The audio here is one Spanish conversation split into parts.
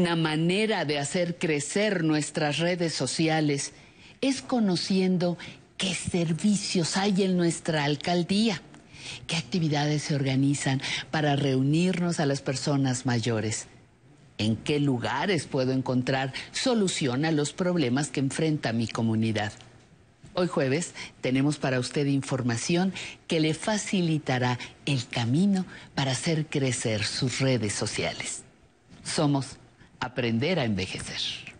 Una manera de hacer crecer nuestras redes sociales es conociendo qué servicios hay en nuestra alcaldía, qué actividades se organizan para reunirnos a las personas mayores, en qué lugares puedo encontrar solución a los problemas que enfrenta mi comunidad. Hoy jueves tenemos para usted información que le facilitará el camino para hacer crecer sus redes sociales. Somos aprender a envejecer.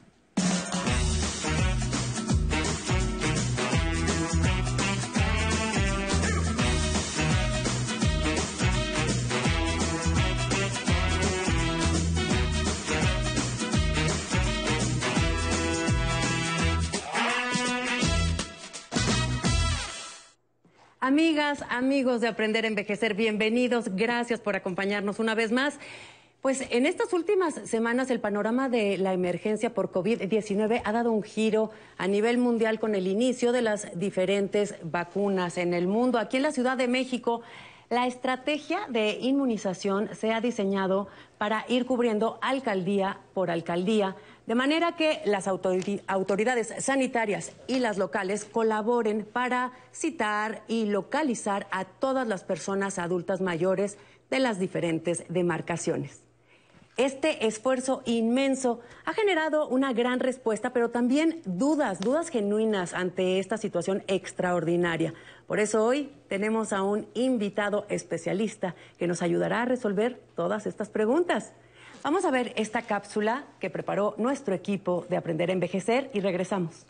Amigas, amigos de Aprender a Envejecer, bienvenidos. Gracias por acompañarnos una vez más. Pues en estas últimas semanas el panorama de la emergencia por COVID-19 ha dado un giro a nivel mundial con el inicio de las diferentes vacunas en el mundo. Aquí en la Ciudad de México, la estrategia de inmunización se ha diseñado para ir cubriendo alcaldía por alcaldía, de manera que las autoridades sanitarias y las locales colaboren para citar y localizar a todas las personas adultas mayores de las diferentes demarcaciones. Este esfuerzo inmenso ha generado una gran respuesta, pero también dudas, dudas genuinas ante esta situación extraordinaria. Por eso hoy tenemos a un invitado especialista que nos ayudará a resolver todas estas preguntas. Vamos a ver esta cápsula que preparó nuestro equipo de Aprender a Envejecer y regresamos.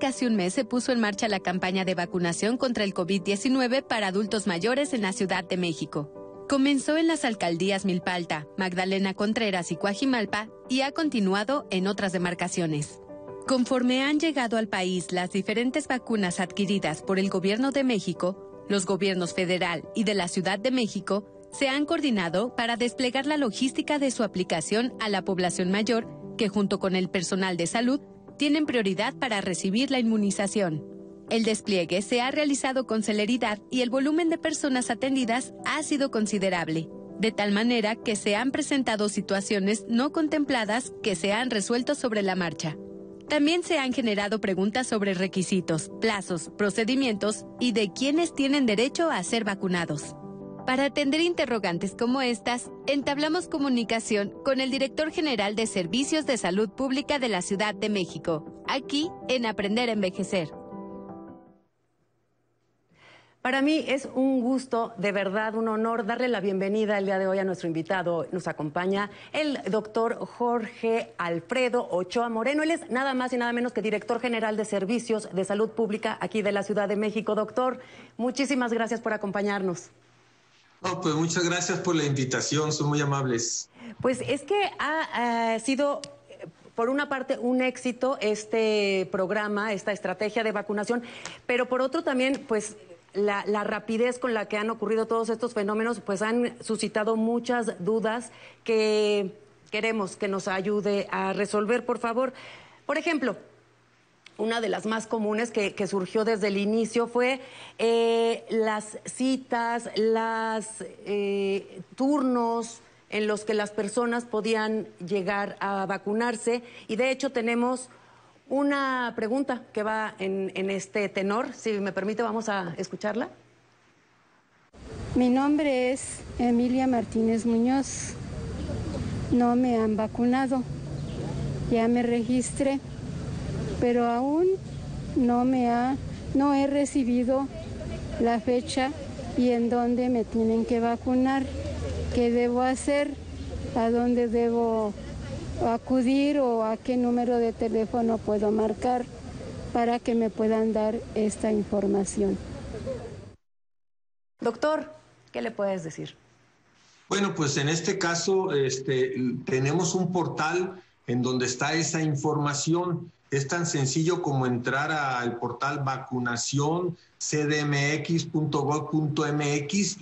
Casi un mes se puso en marcha la campaña de vacunación contra el COVID-19 para adultos mayores en la Ciudad de México. Comenzó en las alcaldías Milpalta, Magdalena Contreras y Coajimalpa y ha continuado en otras demarcaciones. Conforme han llegado al país las diferentes vacunas adquiridas por el Gobierno de México, los gobiernos federal y de la Ciudad de México se han coordinado para desplegar la logística de su aplicación a la población mayor que junto con el personal de salud tienen prioridad para recibir la inmunización. El despliegue se ha realizado con celeridad y el volumen de personas atendidas ha sido considerable, de tal manera que se han presentado situaciones no contempladas que se han resuelto sobre la marcha. También se han generado preguntas sobre requisitos, plazos, procedimientos y de quiénes tienen derecho a ser vacunados. Para atender interrogantes como estas, entablamos comunicación con el director general de Servicios de Salud Pública de la Ciudad de México, aquí en Aprender a Envejecer. Para mí es un gusto, de verdad, un honor darle la bienvenida el día de hoy a nuestro invitado. Nos acompaña el doctor Jorge Alfredo Ochoa Moreno. Él es nada más y nada menos que director general de Servicios de Salud Pública aquí de la Ciudad de México. Doctor, muchísimas gracias por acompañarnos pues muchas gracias por la invitación, son muy amables. Pues es que ha sido por una parte, un éxito este programa, esta estrategia de vacunación, pero por otro también, pues la, la, rapidez con la que han ocurrido todos estos fenómenos, pues han suscitado muchas dudas que queremos que nos ayude a resolver, por favor. Por ejemplo, una de las más comunes que, surgió desde el inicio fue eh, las citas, los eh, turnos en los que las personas podían llegar a vacunarse. Y de hecho tenemos una pregunta que va en, en este tenor. Si me permite, vamos a escucharla. Mi nombre es Emilia Martínez Muñoz. No me han vacunado. Ya me registré pero aún no me ha, no he recibido la fecha y en dónde me tienen que vacunar, qué debo hacer, a dónde debo acudir o a qué número de teléfono puedo marcar para que me puedan dar esta información. Doctor, ¿qué le puedes decir? Bueno, pues en este caso este, tenemos un portal en donde está esa información. Es tan sencillo como entrar al portal vacunación cdmx.gov.mx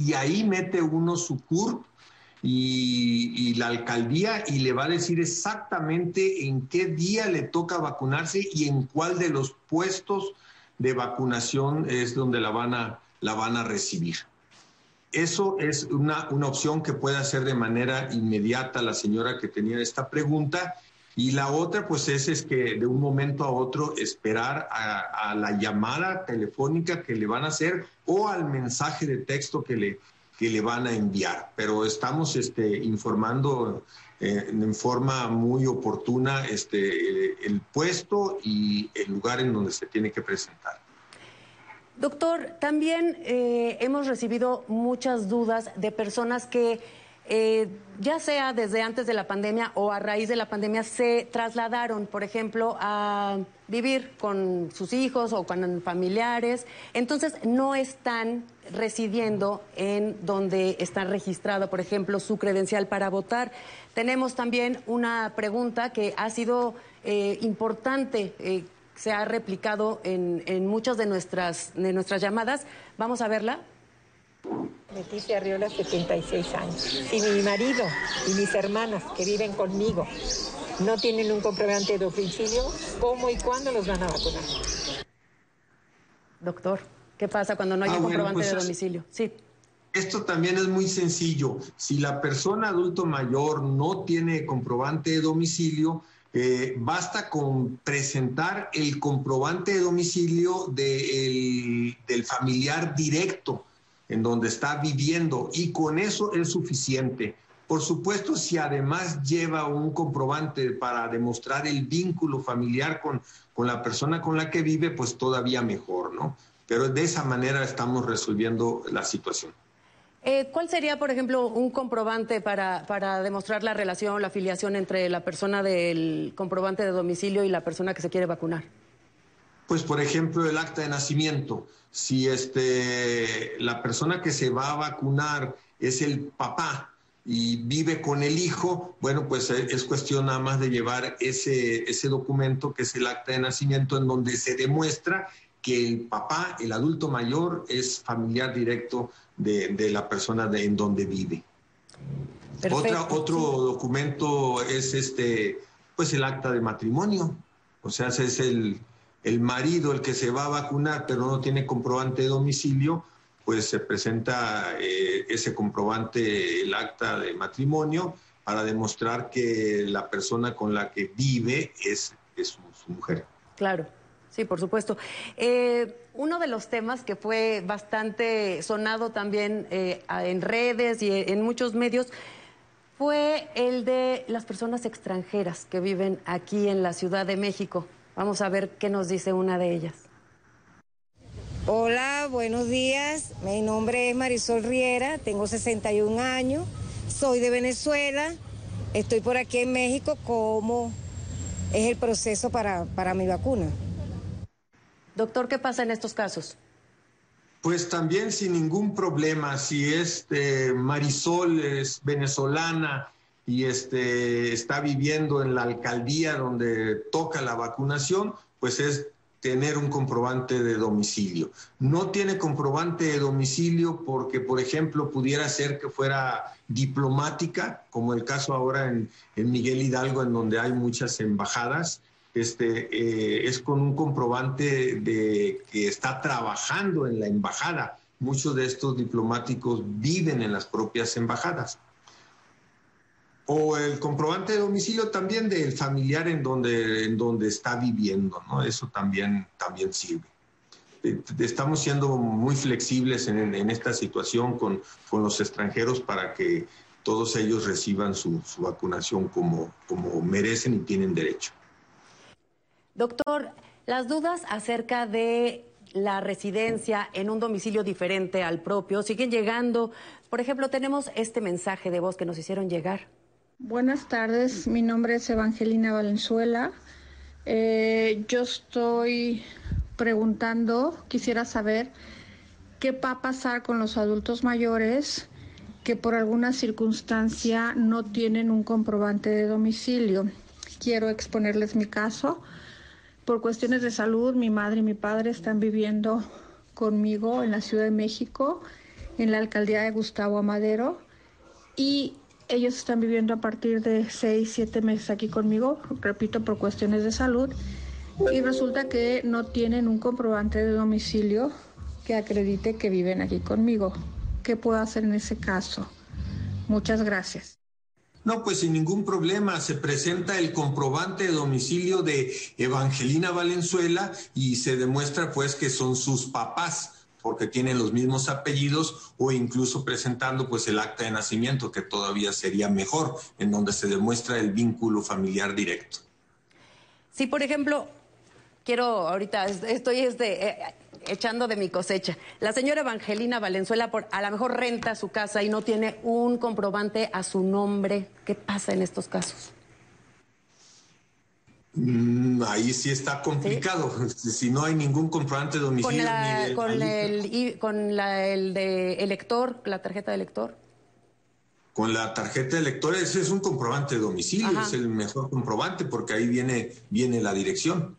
y ahí mete uno su CURP y, la alcaldía y le va a decir exactamente en qué día le toca vacunarse y en cuál de los puestos de vacunación es donde la van a, la van a recibir. eso es una, una opción que puede hacer de manera inmediata la señora que tenía esta pregunta. Y la otra, pues, es, es que de un momento a otro esperar a, la llamada telefónica que le van a hacer o al mensaje de texto que le, que le van a enviar. Pero estamos este, informando eh, en forma muy oportuna este, el puesto y el lugar en donde se tiene que presentar. Doctor, también eh, hemos recibido muchas dudas de personas que, eh, ya sea desde antes de la pandemia o a raíz de la pandemia, se trasladaron, por ejemplo, a vivir con sus hijos o con familiares. Entonces, no están residiendo en donde está registrado, por ejemplo, su credencial para votar. Tenemos también una pregunta que ha sido eh, importante se ha replicado en, en muchas de nuestras, de nuestras llamadas. Vamos a verla. Leticia Arriola, 76 años. Y mi marido y mis hermanas que viven conmigo no tienen un comprobante de domicilio, ¿cómo y cuándo los van a vacunar? Doctor, ¿qué pasa cuando no hay Ah, un bueno, comprobante pues de es- domicilio? Sí. Esto también es muy sencillo. Si la persona adulto mayor no tiene comprobante de domicilio, eh, basta con presentar el comprobante de domicilio de- del familiar directo en donde está viviendo y con eso es suficiente. Por supuesto, si además lleva un comprobante para demostrar el vínculo familiar con, con la persona con la que vive, pues todavía mejor, ¿no? Pero de esa manera estamos resolviendo la situación. Eh, ¿Cuál sería, por ejemplo, un comprobante para, para demostrar la relación, la afiliación entre la persona del comprobante de domicilio y la persona que se quiere vacunar? Pues, por ejemplo, el acta de nacimiento. Si este, la persona que se va a vacunar es el papá y vive con el hijo, bueno, pues eh, es cuestión nada más de llevar ese, ese documento que es el acta de nacimiento en donde se demuestra que el papá, el adulto mayor, es familiar directo de, de la persona de, en donde vive. Otra, otro documento es este, pues el acta de matrimonio. O sea, es el, el marido el que se va a vacunar, pero no tiene comprobante de domicilio, pues se presenta eh, ese comprobante, el acta de matrimonio, para demostrar que la persona con la que vive es, su, mujer. Claro, sí, por supuesto. Eh, uno de los temas que fue bastante sonado también eh, en redes y en muchos medios fue el de las personas extranjeras que viven aquí en la Ciudad de México. Vamos a ver qué nos dice una de ellas. Hola, buenos días. Mi nombre es Marisol Riera, tengo 61 años, soy de Venezuela, estoy por aquí en México. ¿Cómo es el proceso para, para mi vacuna? Doctor, ¿qué pasa en estos casos? Pues también sin ningún problema, si este Marisol es venezolana y este está viviendo en la alcaldía donde toca la vacunación, pues es tener un comprobante de domicilio. No tiene comprobante de domicilio porque, por ejemplo, pudiera ser que fuera diplomática, como el caso ahora en, en Miguel Hidalgo, en donde hay muchas embajadas, este, eh, es con un comprobante de que está trabajando en la embajada. Muchos de estos diplomáticos viven en las propias embajadas. O el comprobante de domicilio también del familiar en donde, en donde está viviendo, ¿no? Eso también, también sirve. Eh, Estamos siendo muy flexibles en, en esta situación con, con los extranjeros para que todos ellos reciban su, su vacunación como, como merecen y tienen derecho. Doctor, las dudas acerca de la residencia en un domicilio diferente al propio siguen llegando. Por ejemplo, tenemos este mensaje de voz que nos hicieron llegar. Buenas tardes, mi nombre es Evangelina Valenzuela. Eh, yo estoy preguntando, quisiera saber qué va a pasar con los adultos mayores que por alguna circunstancia no tienen un comprobante de domicilio. Quiero exponerles mi caso. Por cuestiones de salud, mi madre y mi padre están viviendo conmigo en la Ciudad de México, en la alcaldía de Gustavo Amadero, y ellos están viviendo a partir de seis, siete meses aquí conmigo, repito, por cuestiones de salud, y resulta que no tienen un comprobante de domicilio que acredite que viven aquí conmigo. ¿Qué puedo hacer en ese caso? Muchas gracias. No, pues sin ningún problema. Se presenta el comprobante de domicilio de Evangelina Valenzuela y se demuestra pues que son sus papás porque tienen los mismos apellidos o incluso presentando pues el acta de nacimiento que todavía sería mejor en donde se demuestra el vínculo familiar directo. Si por ejemplo, quiero ahorita estoy este, eh, echando de mi cosecha. La señora Evangelina Valenzuela por, a lo mejor renta su casa y no tiene un comprobante a su nombre. ¿Qué pasa en estos casos? Mm, ahí sí está complicado. Si no hay ningún comprobante de domicilio. Con, la, el, con la, el de elector, la tarjeta de elector. Con la tarjeta de elector, ese es un comprobante de domicilio, es el mejor comprobante porque ahí viene, viene la dirección.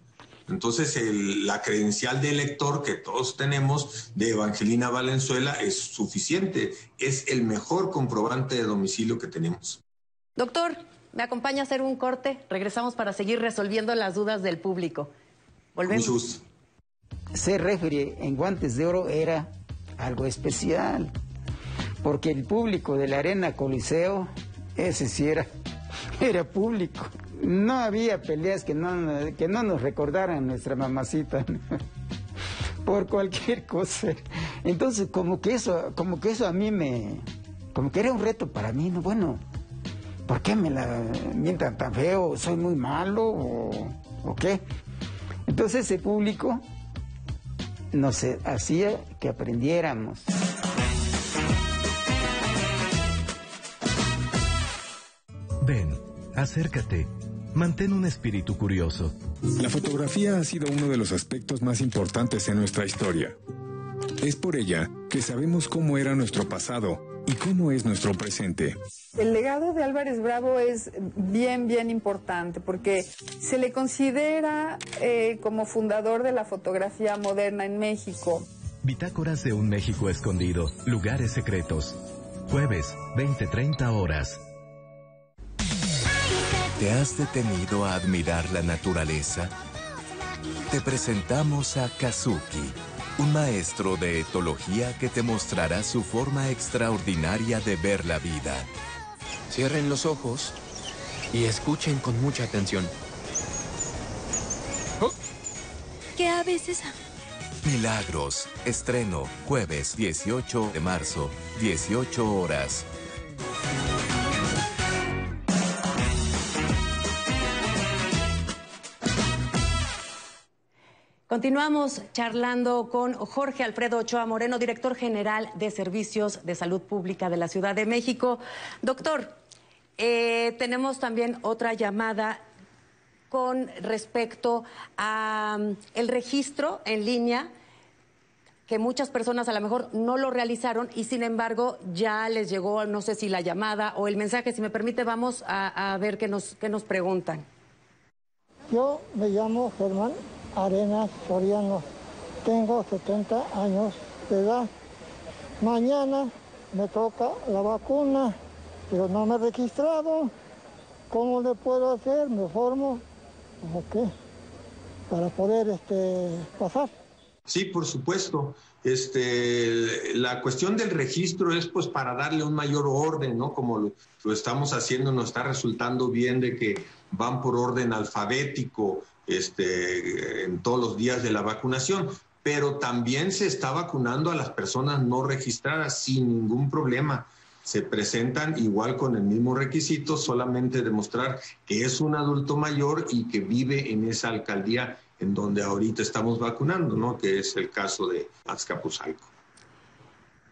Entonces, la credencial de elector que todos tenemos de Evangelina Valenzuela es suficiente, es el mejor comprobante de domicilio que tenemos. Doctor, ¿me acompaña a hacer un corte? Regresamos para seguir resolviendo las dudas del público. Volvemos. Ser referee en guantes de oro era algo especial, porque el público de la Arena Coliseo, ese sí era, era público no había peleas que no, que no nos recordaran nuestra mamacita. Por cualquier cosa. Entonces, como que eso, como que eso a mí me, como que era un reto para mí, ¿no? Bueno, ¿por qué me la mientan tan feo? ¿Soy muy malo o, o qué? Entonces ese público nos hacía que aprendiéramos. Ven, acércate Mantén un espíritu curioso. La fotografía ha sido uno de los aspectos más importantes en nuestra historia. Es por ella que sabemos cómo era nuestro pasado y cómo es nuestro presente. El legado de Álvarez Bravo es bien, bien importante porque se le considera eh, como fundador de la fotografía moderna en México. Bitácoras de un México escondido, lugares secretos. Jueves, 20-30 horas. ¿Te has detenido a admirar la naturaleza? Te presentamos a Kazuki, un maestro de etología que te mostrará su forma extraordinaria de ver la vida. Cierren los ojos y escuchen con mucha atención. ¿Qué aves esa? Milagros, estreno, jueves 18 de marzo, 18 horas. Continuamos charlando con Jorge Alfredo Ochoa Moreno, director general de Servicios de Salud Pública de la Ciudad de México. Doctor, eh, tenemos también otra llamada con respecto a mm, el registro en línea que muchas personas a lo mejor no lo realizaron y sin embargo ya les llegó, no sé si la llamada o el mensaje. Si me permite, vamos a, a ver qué nos, qué nos preguntan. Yo me llamo Germán Arenas Soriano. Tengo 70 años de edad. Mañana me toca la vacuna, pero no me he registrado. ¿Cómo le puedo hacer? ¿Me formo? ¿O qué? Para poder este, pasar. Sí, por supuesto. Este, la cuestión del registro es pues para darle un mayor orden, ¿no? Como lo, lo estamos haciendo, nos está resultando bien de que van por orden alfabético, este, en todos los días de la vacunación, pero también se está vacunando a las personas no registradas sin ningún problema. Se presentan igual con el mismo requisito, solamente demostrar que es un adulto mayor y que vive en esa alcaldía en donde ahorita estamos vacunando, ¿no? Que es el caso de Azcapotzalco.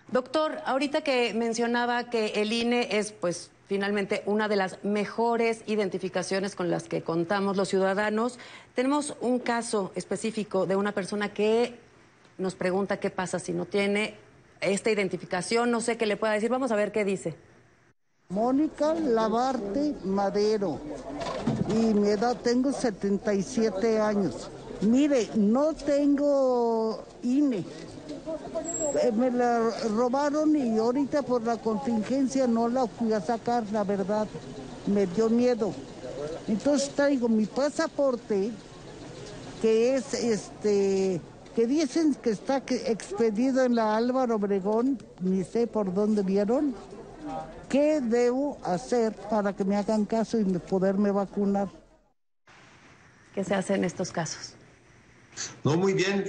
Doctor, ahorita que mencionaba que el INE es, pues, finalmente una de las mejores identificaciones con las que contamos los ciudadanos. Tenemos un caso específico de una persona que nos pregunta qué pasa si no tiene esta identificación, no sé qué le pueda decir, vamos a ver qué dice. Mónica Lavarte Madero y mi edad tengo 77 años. Mire, no tengo INE, me la robaron y ahorita por la contingencia no la fui a sacar, la verdad, me dio miedo. Entonces traigo mi pasaporte, que es este que dicen que está expedido en la Álvaro Obregón, ni sé por dónde vieron. ¿Qué debo hacer para que me hagan caso y poderme vacunar? ¿Qué se hace en estos casos? No, muy bien.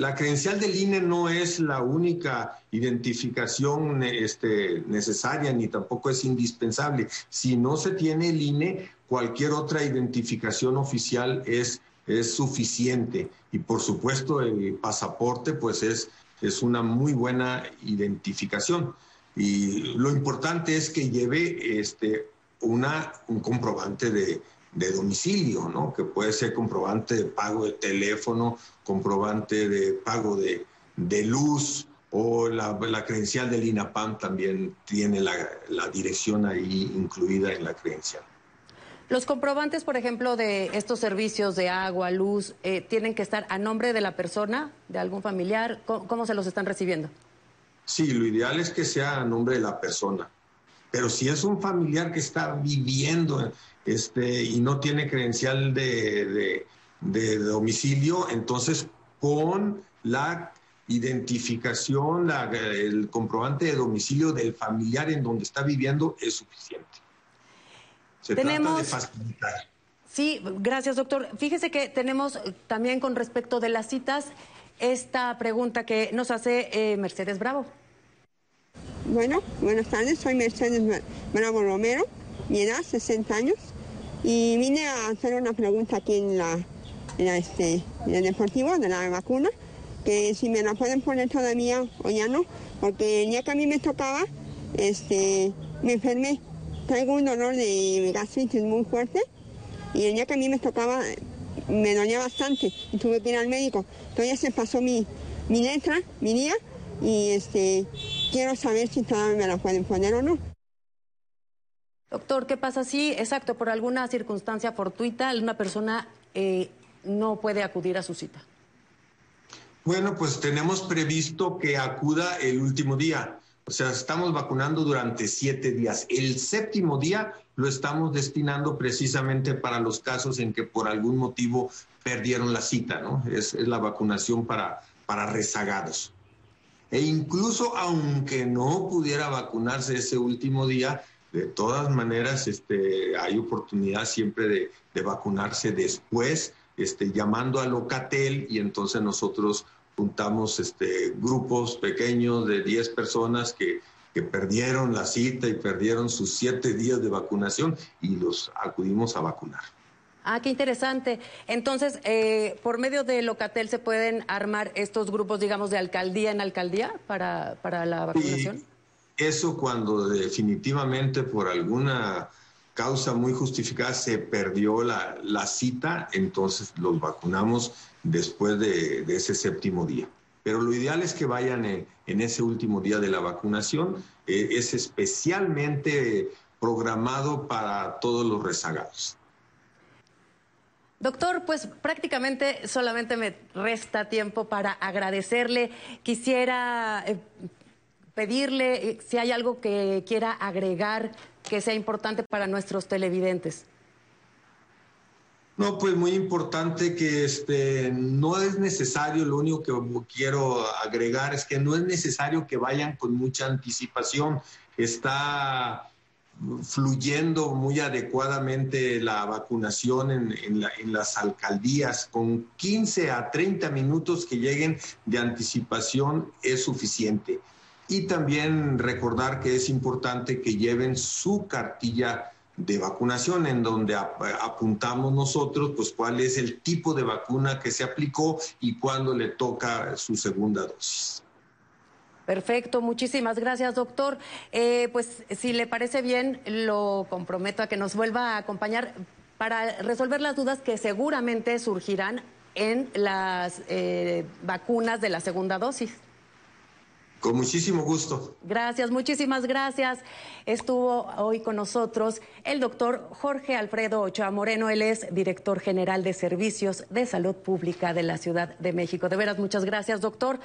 la credencial del INE no es la única identificación este, necesaria ni tampoco es indispensable. Si no se tiene el INE, cualquier otra identificación oficial es, suficiente. Y por supuesto, el pasaporte, pues es, es una muy buena identificación. Y lo importante es que lleve este, una, un comprobante de, de domicilio, ¿no? Que puede ser comprobante de pago de teléfono, comprobante de pago de, luz o la, credencial del INAPAM también tiene la, dirección ahí incluida en la credencial. Los comprobantes, por ejemplo, de estos servicios de agua, luz, eh, tienen que estar a nombre de la persona, de algún familiar. ¿Cómo, se los están recibiendo? Sí, lo ideal es que sea a nombre de la persona. Pero si es un familiar que está viviendo este, y no tiene credencial de, domicilio, entonces con la identificación, el comprobante de domicilio del familiar en donde está viviendo es suficiente. Se trata de facilitar. Sí, gracias, doctor. Fíjese que tenemos también con respecto de las citas esta pregunta que nos hace eh, Mercedes Bravo. Bueno, buenas tardes, soy Mercedes Bravo Romero, mi edad 60 años y vine a hacer una pregunta aquí en la, este, en el deportivo de la vacuna, que si me la pueden poner todavía o ya no, porque el día que a mí me tocaba, este, me enfermé. Traigo un dolor de gastritis muy fuerte y el día que a mí me tocaba me dolía bastante y tuve que ir al médico. Entonces ya se pasó mi, mi letra, mi día y este, quiero saber si todavía me la pueden poner o no. Doctor, ¿qué pasa si, exacto, por alguna circunstancia fortuita, una persona eh, no puede acudir a su cita? Bueno, pues tenemos previsto que acuda el último día. O sea, estamos vacunando durante siete días. El séptimo día lo estamos destinando precisamente para los casos en que por algún motivo perdieron la cita, ¿no? Es, es la vacunación para, para rezagados. E incluso aunque no pudiera vacunarse ese último día, de todas maneras, este, hay oportunidad siempre de, vacunarse después, este, llamando a Locatel y entonces nosotros juntamos este, grupos pequeños de 10 personas que, que perdieron la cita y perdieron sus siete días de vacunación y los acudimos a vacunar. Ah, qué interesante. Entonces, eh, por medio de Locatel se pueden armar estos grupos, digamos, de alcaldía en alcaldía para, para la vacunación. Eso cuando definitivamente por alguna causa muy justificada se perdió la, cita, entonces los vacunamos después de, ese séptimo día. Pero lo ideal es que vayan en, ese último día de la vacunación. Eh, es especialmente programado para todos los rezagados. Doctor, pues prácticamente solamente me resta tiempo para agradecerle. Quisiera eh, pedirle eh, si hay algo que quiera agregar que sea importante para nuestros televidentes. No, pues muy importante que este, no es necesario, lo único que quiero agregar es que no es necesario que vayan con mucha anticipación. Está fluyendo muy adecuadamente la vacunación en, las alcaldías. Con 15 a 30 minutos que lleguen de anticipación es suficiente y también recordar que es importante que lleven su cartilla de vacunación en donde apuntamos nosotros pues cuál es el tipo de vacuna que se aplicó y cuándo le toca su segunda dosis. Perfecto, muchísimas gracias, doctor. Eh, pues si le parece bien, lo comprometo a que nos vuelva a acompañar para resolver las dudas que seguramente surgirán en las eh, vacunas de la segunda dosis. Con muchísimo gusto. Gracias, muchísimas gracias. Estuvo hoy con nosotros el doctor Jorge Alfredo Ochoa Moreno. Él es director general de Servicios de Salud Pública de la Ciudad de México. De veras, muchas gracias, doctor.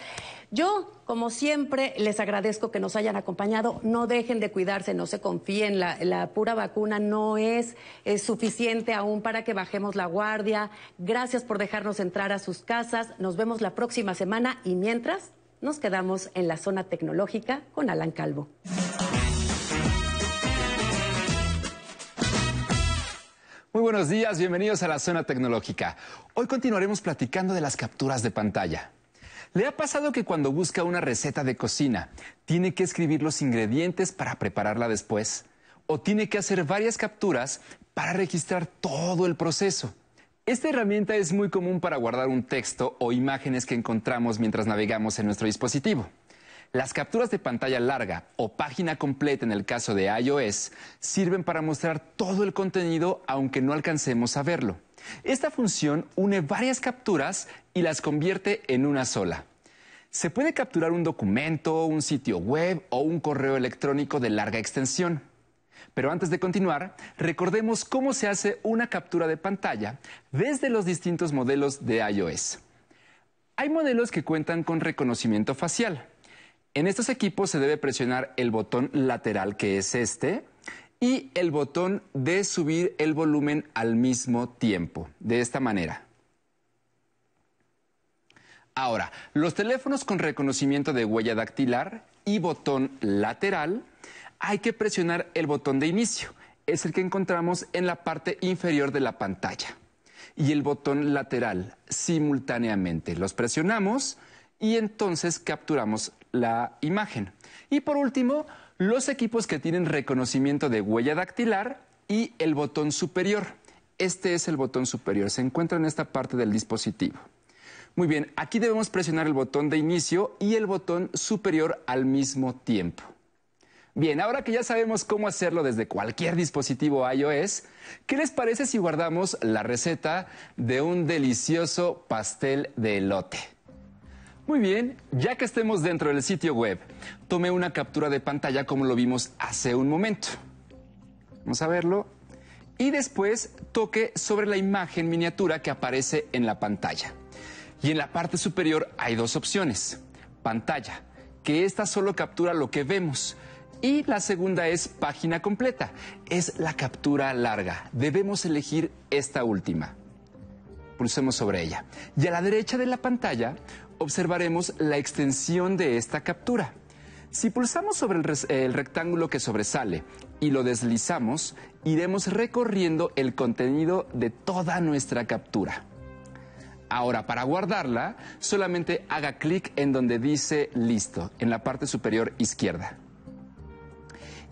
Yo, como siempre, les agradezco que nos hayan acompañado. No dejen de cuidarse, no se confíen. La, la pura vacuna no es, es suficiente aún para que bajemos la guardia. Gracias por dejarnos entrar a sus casas. Nos vemos la próxima semana y mientras nos quedamos en la zona tecnológica con Alan Calvo. Muy buenos días, bienvenidos a la zona tecnológica. Hoy continuaremos platicando de las capturas de pantalla. ¿Le ha pasado que cuando busca una receta de cocina tiene que escribir los ingredientes para prepararla después? ¿O tiene que hacer varias capturas para registrar todo el proceso? Esta herramienta es muy común para guardar un texto o imágenes que encontramos mientras navegamos en nuestro dispositivo. Las capturas de pantalla larga o página completa en el caso de iOS sirven para mostrar todo el contenido aunque no alcancemos a verlo. Esta función une varias capturas y las convierte en una sola. Se puede capturar un documento, un sitio web o un correo electrónico de larga extensión. Pero antes de continuar, recordemos cómo se hace una captura de pantalla desde los distintos modelos de iOS. Hay modelos que cuentan con reconocimiento facial. En estos equipos se debe presionar el botón lateral, que es este, y el botón de subir el volumen al mismo tiempo, de esta manera. Ahora, los teléfonos con reconocimiento de huella dactilar y botón lateral hay que presionar el botón de inicio. Es el que encontramos en la parte inferior de la pantalla. Y el botón lateral simultáneamente. Los presionamos y entonces capturamos la imagen. Y por último, los equipos que tienen reconocimiento de huella dactilar y el botón superior. Este es el botón superior, se encuentra en esta parte del dispositivo. Muy bien, aquí debemos presionar el botón de inicio y el botón superior al mismo tiempo. Bien, ahora que ya sabemos cómo hacerlo desde cualquier dispositivo iOS, ¿qué les parece si guardamos la receta de un delicioso pastel de elote? Muy bien, ya que estemos dentro del sitio web, tome una captura de pantalla como lo vimos hace un momento. Vamos a verlo. Y después toque sobre la imagen miniatura que aparece en la pantalla. Y en la parte superior hay dos opciones. Pantalla, que esta solo captura lo que vemos y la segunda es página completa. Es la captura larga. Debemos elegir esta última. Pulsemos sobre ella. Y a la derecha de la pantalla observaremos la extensión de esta captura. Si pulsamos sobre el, rectángulo que sobresale y lo deslizamos, iremos recorriendo el contenido de toda nuestra captura. Ahora, para guardarla, solamente haga clic en donde dice listo, en la parte superior izquierda.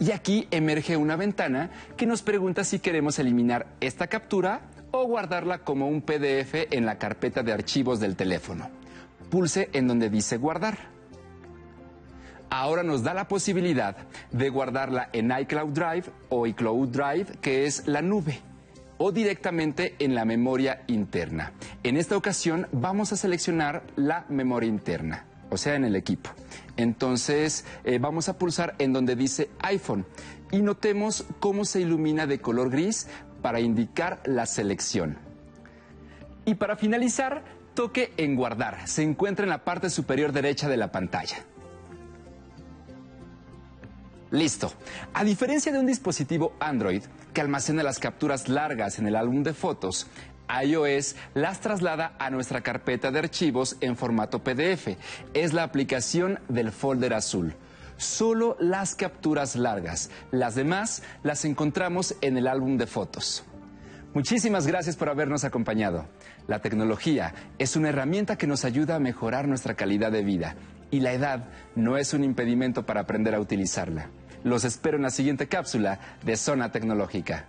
Y aquí emerge una ventana que nos pregunta si queremos eliminar esta captura o guardarla como un PDF en la carpeta de archivos del teléfono. Pulse en donde dice guardar. Ahora nos da la posibilidad de guardarla en iCloud Drive o iCloud Drive, que es la nube, o directamente en la memoria interna. En esta ocasión vamos a seleccionar la memoria interna, o sea, en el equipo. Entonces eh, vamos a pulsar en donde dice iPhone y notemos cómo se ilumina de color gris para indicar la selección. Y para finalizar, toque en guardar. Se encuentra en la parte superior derecha de la pantalla. Listo. A diferencia de un dispositivo Android que almacena las capturas largas en el álbum de fotos, iOS las traslada a nuestra carpeta de archivos en formato PDF. Es la aplicación del folder azul. Solo las capturas largas. Las demás las encontramos en el álbum de fotos. Muchísimas gracias por habernos acompañado. La tecnología es una herramienta que nos ayuda a mejorar nuestra calidad de vida y la edad no es un impedimento para aprender a utilizarla. Los espero en la siguiente cápsula de Zona Tecnológica.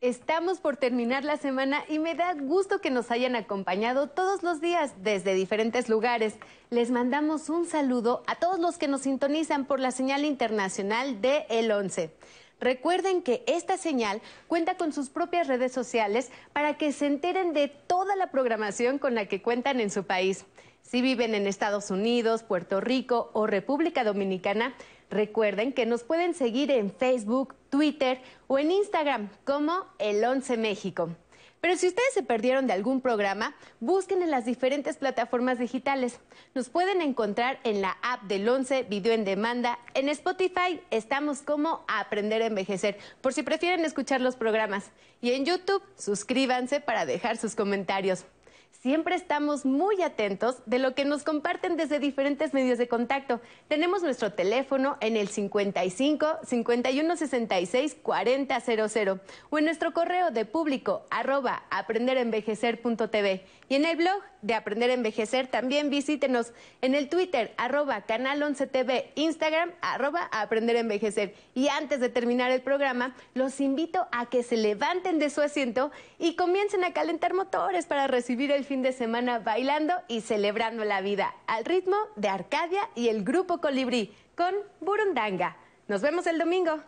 Estamos por terminar la semana y me da gusto que nos hayan acompañado todos los días desde diferentes lugares. Les mandamos un saludo a todos los que nos sintonizan por la señal internacional de El 11. Recuerden que esta señal cuenta con sus propias redes sociales para que se enteren de toda la programación con la que cuentan en su país. Si viven en Estados Unidos, Puerto Rico o República Dominicana, recuerden que nos pueden seguir en Facebook, Twitter o en Instagram como El 11 México. Pero si ustedes se perdieron de algún programa, busquen en las diferentes plataformas digitales. Nos pueden encontrar en la app del 11 Video en Demanda. En Spotify estamos como Aprender a Envejecer, por si prefieren escuchar los programas. Y en YouTube, suscríbanse para dejar sus comentarios. Siempre estamos muy atentos de lo que nos comparten desde diferentes medios de contacto. Tenemos nuestro teléfono en el 55 51 66 4000 o en nuestro correo de público arroba aprenderenvejecer.tv y en el blog de Aprender a Envejecer también visítenos en el Twitter arroba canal 11 TV, Instagram arroba Aprender a Envejecer. Y antes de terminar el programa, los invito a que se levanten de su asiento y comiencen a calentar motores para recibir el fin de semana bailando y celebrando la vida al ritmo de Arcadia y el Grupo Colibrí con Burundanga. Nos vemos el domingo.